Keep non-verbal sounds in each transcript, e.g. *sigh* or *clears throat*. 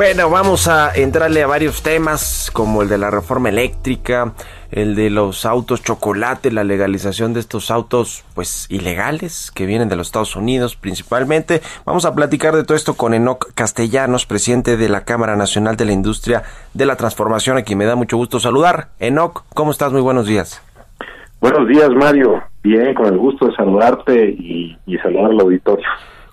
Bueno, vamos a entrarle a varios temas como el de la reforma eléctrica, el de los autos chocolate, la legalización de estos autos pues ilegales que vienen de los Estados Unidos principalmente. Vamos a platicar de todo esto con Enoc Castellanos, presidente de la Cámara Nacional de la Industria de la Transformación, a quien me da mucho gusto saludar. Enoc, ¿cómo estás? Muy buenos días. Buenos días, Mario. Bien, con el gusto de saludarte y, y saludar al auditorio.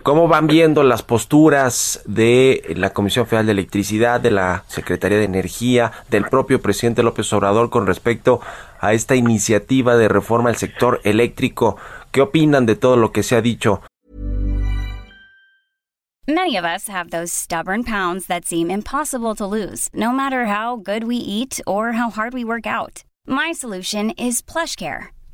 ¿Cómo van viendo las posturas de la Comisión Federal de Electricidad, de la Secretaría de Energía, del propio presidente López Obrador con respecto a esta iniciativa de reforma del sector eléctrico? ¿Qué opinan de todo lo que se ha dicho? Many of us have those stubborn pounds that seem impossible to lose, no matter how good we eat or how hard we work out. My solution is PlushCare.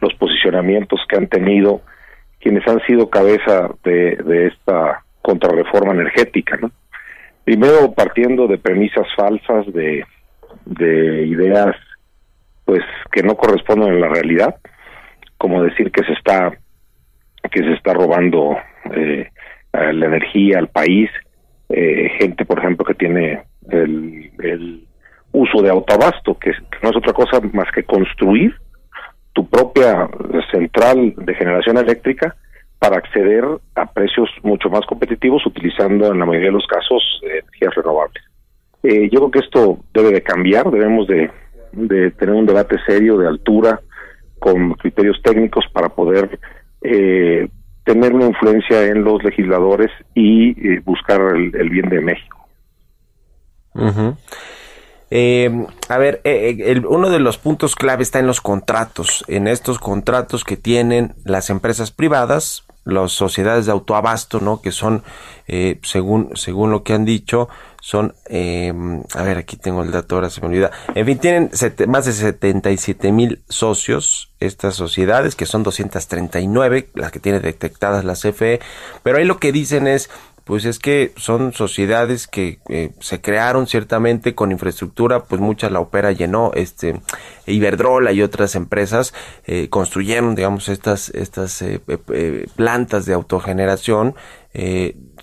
los posicionamientos que han tenido quienes han sido cabeza de, de esta contrarreforma energética, ¿no? Primero partiendo de premisas falsas, de, de ideas pues que no corresponden a la realidad, como decir que se está que se está robando eh, la energía al país, eh, gente por ejemplo que tiene el, el uso de autoabasto, que, que no es otra cosa más que construir tu propia central de generación eléctrica para acceder a precios mucho más competitivos utilizando en la mayoría de los casos energías renovables. Eh, yo creo que esto debe de cambiar, debemos de, tener un debate serio, de altura, con criterios técnicos para poder eh, tener una influencia en los legisladores y eh, buscar el, el, bien de México. Uh eh, a ver, eh, el, uno de los puntos clave está en los contratos, en estos contratos que tienen las empresas privadas, las sociedades de autoabasto, ¿no? Que son, eh, según, según lo que han dicho, son, eh, a ver, aquí tengo el dato, ahora se me olvida. En fin, tienen más de 77 mil socios estas sociedades, que son 239, las que tiene detectadas la CFE, pero ahí lo que dicen es, pues es que son sociedades que eh, se crearon ciertamente con infraestructura, pues mucha la opera llenó, este Iberdrola y otras empresas eh, construyeron, digamos, estas estas eh, eh plantas de autogeneración.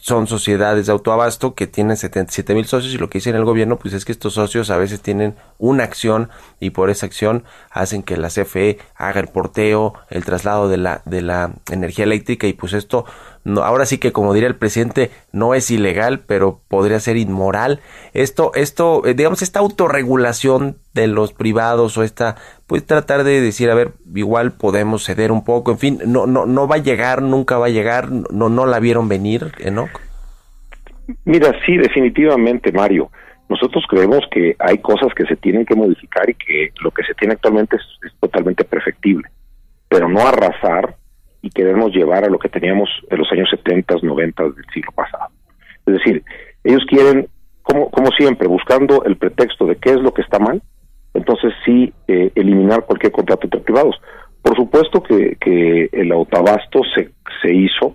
son sociedades de autoabasto que tienen 77 mil socios y lo que dice el gobierno pues es que estos socios a veces tienen una acción y por esa acción hacen que la CFE haga el porteo, el traslado de la de la energía eléctrica y pues esto no, ahora sí que como diría el presidente, no es ilegal, pero podría ser inmoral. Esto, esto, eh, digamos, esta autorregulación de los privados o esta, pues tratar de decir, a ver, igual podemos ceder un poco, en fin, no, no, no va a llegar, nunca va a llegar, no, no la vieron venir, Enoch. Mira, sí, definitivamente, Mario. Nosotros creemos que hay cosas que se tienen que modificar y que lo que se tiene actualmente es, es totalmente perfectible, pero no arrasar y queremos llevar a lo que teníamos en los años 70, 90 del siglo pasado. Es decir, ellos quieren, como, como siempre, buscando el pretexto de qué es lo que está mal, entonces sí eh, eliminar cualquier contrato entre privados. Por supuesto que, que el autoabasto se, se hizo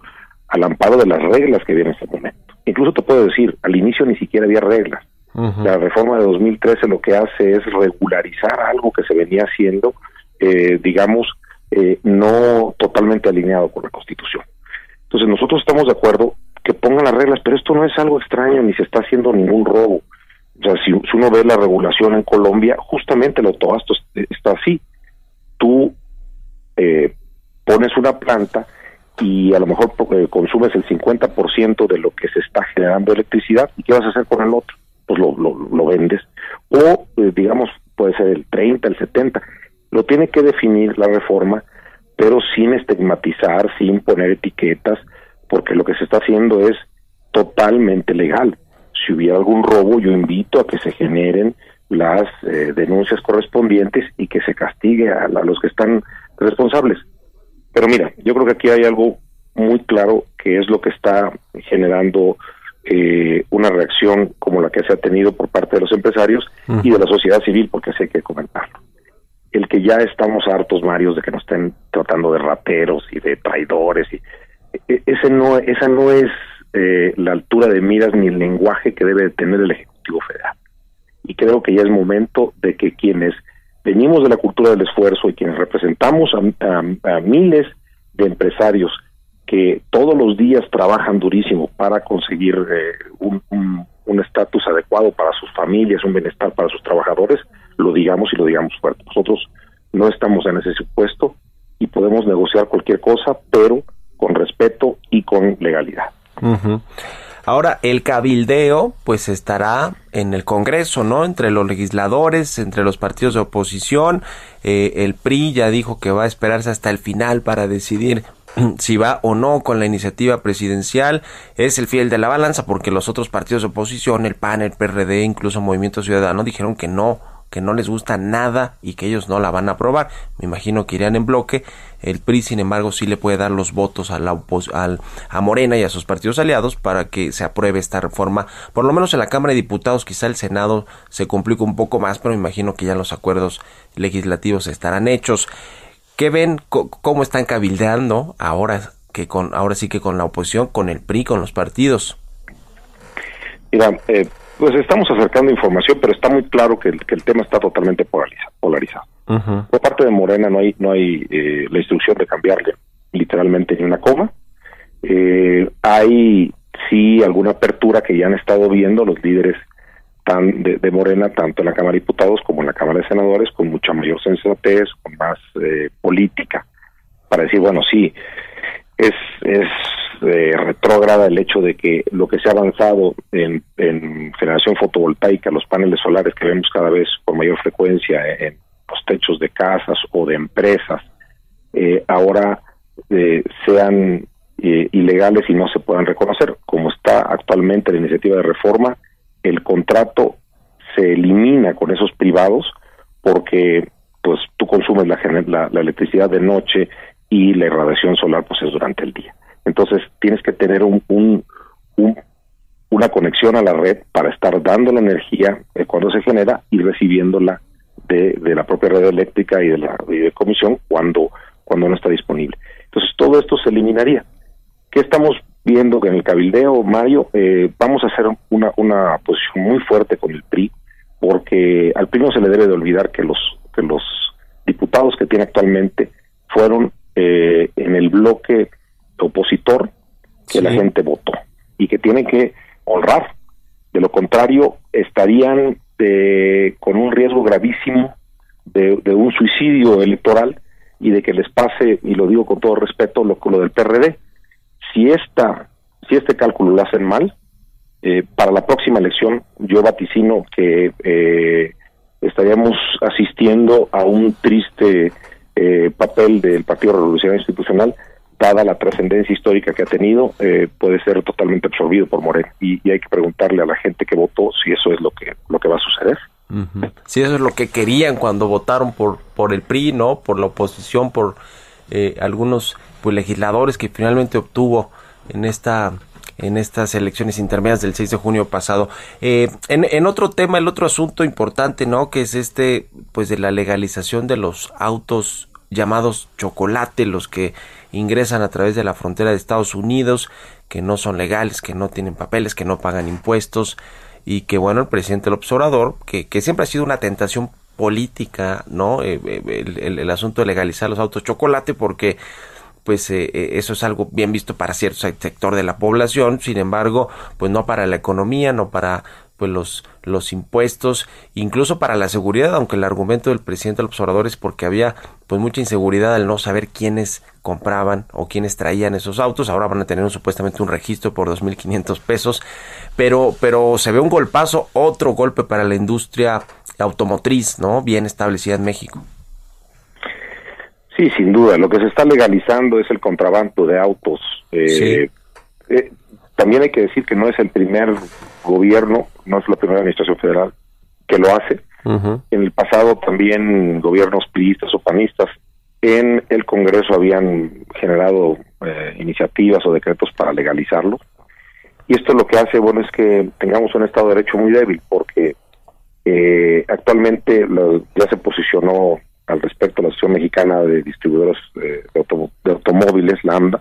al amparo de las reglas que había en ese momento. Incluso te puedo decir, al inicio ni siquiera había reglas. Uh -huh. La reforma de 2013 lo que hace es regularizar algo que se venía haciendo, eh, digamos, eh, no totalmente alineado con la Constitución. Entonces nosotros estamos de acuerdo que pongan las reglas, pero esto no es algo extraño ni se está haciendo ningún robo. O sea, si, uno ve la regulación en Colombia, justamente el autobasto está así. Tú eh, pones una planta y a lo mejor eh, consumes el 50% de lo que se está generando electricidad, ¿y qué vas a hacer con el otro? Pues lo, lo, lo vendes. O, eh, digamos, puede ser el 30, el 70 lo tiene que definir la reforma, pero sin estigmatizar, sin poner etiquetas, porque lo que se está haciendo es totalmente legal. Si hubiera algún robo, yo invito a que se generen las eh, denuncias correspondientes y que se castigue a, a, los que están responsables. Pero mira, yo creo que aquí hay algo muy claro que es lo que está generando eh, una reacción como la que se ha tenido por parte de los empresarios y de la sociedad civil, porque así hay que comentarlo. El que ya estamos hartos, Mario, de que nos estén tratando de rateros y de traidores, y e, ese no, esa no es eh, la altura de miras ni el lenguaje que debe tener el Ejecutivo Federal. Y creo que ya es momento de que quienes venimos de la cultura del esfuerzo y quienes representamos a miles de empresarios que todos los días trabajan durísimo para conseguir eh, un estatus adecuado para sus familias, un bienestar para sus trabajadores, lo digamos y lo digamos fuerte. Nosotros no estamos en ese supuesto y podemos negociar cualquier cosa, pero con respeto y con legalidad. Ahora, el cabildeo, pues estará en el Congreso, ¿no? Entre los legisladores, entre los partidos de oposición. Eh, el PRI ya dijo que va a esperarse hasta el final para decidir *clears throat* si va o no con la iniciativa presidencial, es el fiel de la balanza porque los otros partidos de oposición, el PAN, el PRD, incluso Movimiento Ciudadano, dijeron que no, que no les gusta nada y que ellos no la van a aprobar. Me imagino que irían en bloque. El PRI, sin embargo, sí le puede dar los votos a, la al, a Morena y a sus partidos aliados para que se apruebe esta reforma. Por lo menos en la Cámara de Diputados, quizá el Senado se complica un poco más, pero me imagino que ya los acuerdos legislativos estarán hechos. ¿Qué ven? ¿Cómo están cabildeando ahora que con ahora sí que con la oposición, con el PRI, con los partidos? Mira, eh, pues estamos acercando información, pero está muy claro que el, que el tema está totalmente polarizado. Por parte de Morena no hay no hay eh, la instrucción de cambiarle literalmente ni una coma. Eh, hay sí alguna apertura que ya han estado viendo los líderes de, Morena, tanto en la Cámara de Diputados como en la Cámara de Senadores, con mucha mayor sensatez, con más eh, política, para decir, bueno, sí, es, eh, retrógrada el hecho de que lo que se ha avanzado en, generación fotovoltaica, los paneles solares que vemos cada vez con mayor frecuencia en los techos de casas o de empresas, eh, ahora sean ilegales y no se puedan reconocer, como está actualmente la iniciativa de reforma, el contrato se elimina con esos privados porque pues tú consumes la, la, electricidad de noche y la irradiación solar pues es durante el día. Entonces tienes que tener un, un, una conexión a la red para estar dando la energía cuando se genera y recibiéndola de, de la propia red eléctrica y de la de comisión cuando, cuando no está disponible. Entonces todo esto se eliminaría. ¿Qué estamos viendo en el cabildeo, Mario, eh, vamos a hacer una, una posición muy fuerte con el PRI, porque al PRI no se le debe de olvidar que los, que los diputados que tiene actualmente fueron eh, en el bloque opositor que la gente votó y que tiene que honrar. De lo contrario, estarían eh, con un riesgo gravísimo de, de, un suicidio electoral y de que les pase, y lo digo con todo respeto, lo, lo del PRD, si esta si este cálculo lo hacen mal eh, para la próxima elección yo vaticino que eh, estaríamos asistiendo a un triste eh, papel del Partido Revolucionario Institucional dada la trascendencia histórica que ha tenido, puede ser totalmente absorbido por Moreno. Y, hay que preguntarle a la gente que votó si eso es lo que, lo que va a suceder. Si eso es lo que querían cuando votaron por, por el PRI, ¿no? Por la oposición, por algunos pues legisladores que finalmente obtuvo en esta en estas elecciones intermedias del 6 de junio pasado. Eh, en, en, otro tema, el otro asunto importante, ¿no? Que es este, pues de la legalización de los autos llamados chocolate, los que ingresan a través de la frontera de Estados Unidos, que no son legales, que no tienen papeles, que no pagan impuestos y que bueno, el presidente López Obrador, que, que siempre ha sido una tentación política, ¿no? Eh, eh, el, el, asunto de legalizar los autos chocolate porque pues eh, eh, eso es algo bien visto para cierto sector de la población, sin embargo, pues no para la economía, no para pues los, los impuestos, incluso para la seguridad, aunque el argumento del presidente del observador es porque había pues mucha inseguridad al no saber quiénes compraban o quiénes traían esos autos, ahora van a tener supuestamente un registro por 2.500 pesos, pero, pero se ve un golpazo, otro golpe para la industria automotriz, ¿no? Bien establecida en México. Sí, sin duda. Lo que se está legalizando es el contrabando de autos. Eh, eh, también hay que decir que no es el primer gobierno, no es la primera administración federal que lo hace. En el pasado también gobiernos priistas o panistas en el Congreso habían generado eh, iniciativas o decretos para legalizarlo. Y esto lo que hace, bueno, es que tengamos un Estado de Derecho muy débil, porque eh, actualmente ya se posicionó al respecto la Asociación Mexicana de Distribuidores eh, de, Automóviles, Lambda,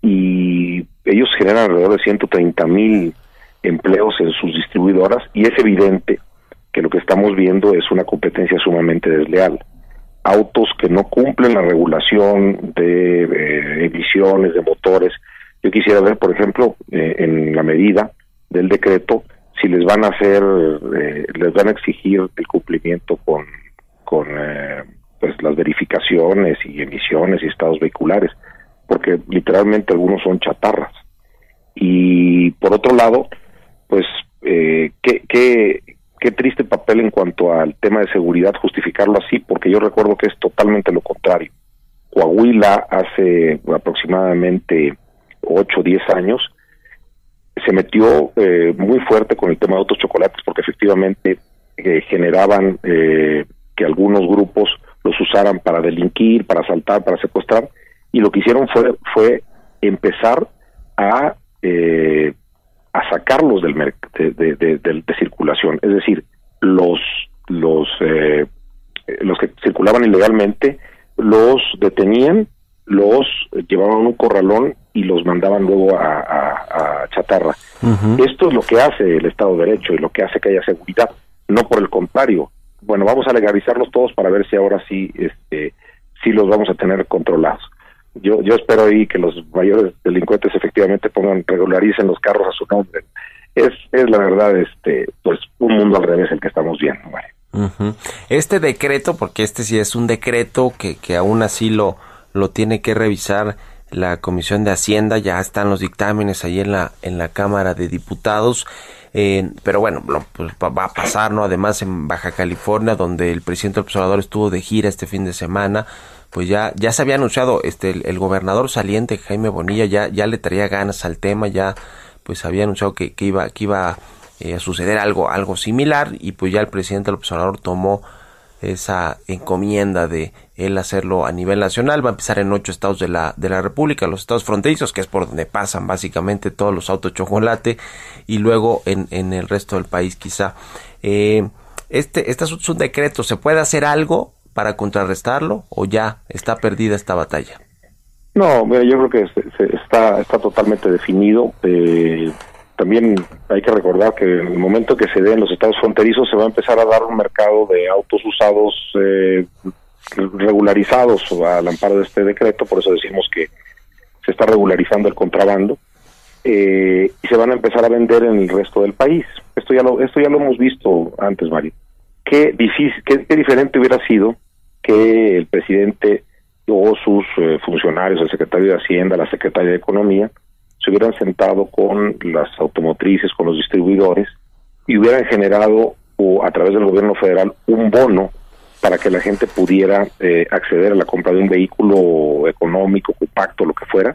y ellos generan alrededor de 130 mil empleos en sus distribuidoras y es evidente que lo que estamos viendo es una competencia sumamente desleal. Autos que no cumplen la regulación de eh, emisiones de motores. Yo quisiera ver, por ejemplo, eh, en la medida del decreto, si les van a hacer, eh, les van a exigir el cumplimiento con, con pues las verificaciones y emisiones y estados vehiculares, porque literalmente algunos son chatarras. Y por otro lado, pues eh, ¿qué, qué, qué triste papel en cuanto al tema de seguridad justificarlo así, porque yo recuerdo que es totalmente lo contrario. Coahuila hace aproximadamente 8 o 10 años se metió eh, muy fuerte con el tema de autos chocolates porque efectivamente eh, generaban eh, que algunos grupos los usaran para delinquir, para asaltar, para secuestrar y lo que hicieron fue fue empezar a eh, a sacarlos del de, de, de, circulación, es decir, los los eh, los que circulaban ilegalmente los detenían, los llevaban a un corralón y los mandaban luego a, a, chatarra. Esto es lo que hace el Estado de Derecho y lo que hace que haya seguridad, no por el contrario. Bueno, vamos a legalizarlos todos para ver si ahora sí, este, sí los vamos a tener controlados yo, yo espero ahí que los mayores delincuentes efectivamente pongan, regularicen los carros a su nombre. Es, es la verdad, este, pues un mundo al revés el que estamos viendo. Este decreto, porque este sí es un decreto que, que aún así lo, lo tiene que revisar la Comisión de Hacienda, ya están los dictámenes ahí en la, en la Cámara de Diputados. Pero bueno, pues, va a pasar, ¿no? Además en Baja California, donde el presidente del observador estuvo de gira este fin de semana, pues ya, ya se había anunciado, este, el, gobernador saliente, Jaime Bonilla, ya, ya le traía ganas al tema, ya pues había anunciado que, que iba, que iba eh, a suceder algo, algo similar, y pues ya el presidente del observador tomó esa encomienda de él hacerlo a nivel nacional. Va a empezar en ocho estados de la, de la República, los estados fronterizos, que es por donde pasan básicamente todos los autos chocolate, y luego en, en el resto del país quizá. Eh, este, este es un decreto, ¿se puede hacer algo? para contrarrestarlo o ya está perdida esta batalla? No, yo creo que está, está totalmente definido. Eh, también hay que recordar que en el momento que se dé en los estados fronterizos se va a empezar a dar un mercado de autos usados eh, regularizados al amparo de este decreto, por eso decimos que se está regularizando el contrabando eh, y se van a empezar a vender en el resto del país. Esto ya lo, esto ya lo hemos visto antes, Mario. Qué difícil, qué diferente hubiera sido que el presidente o sus eh, funcionarios, el secretario de Hacienda, la secretaria de Economía, se hubieran sentado con las automotrices, con los distribuidores y hubieran generado o a través del gobierno federal un bono para que la gente pudiera eh, acceder a la compra de un vehículo económico, compacto, lo que fuera,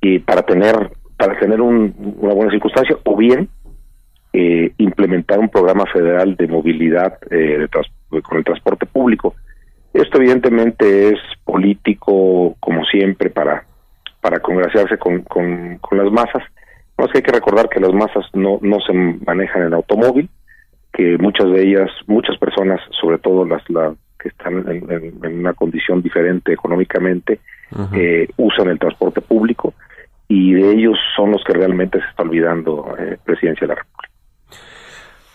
y para tener para tener una buena circunstancia, o bien eh, implementar un programa federal de movilidad de con el transporte público esto evidentemente es político, como siempre, para, para congraciarse con, con, las masas. No que hay que recordar que las masas no, no se manejan en automóvil, que muchas de ellas, muchas personas, sobre todo las la, que están en, una condición diferente económicamente, eh, usan el transporte público y de ellos son los que realmente se está olvidando eh, Presidencia de la República.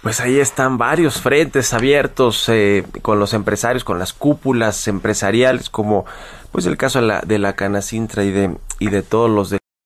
Pues ahí están varios frentes abiertos eh, con los empresarios, con las cúpulas empresariales, como pues el caso de la, de la Canacintra y de, y de todos los de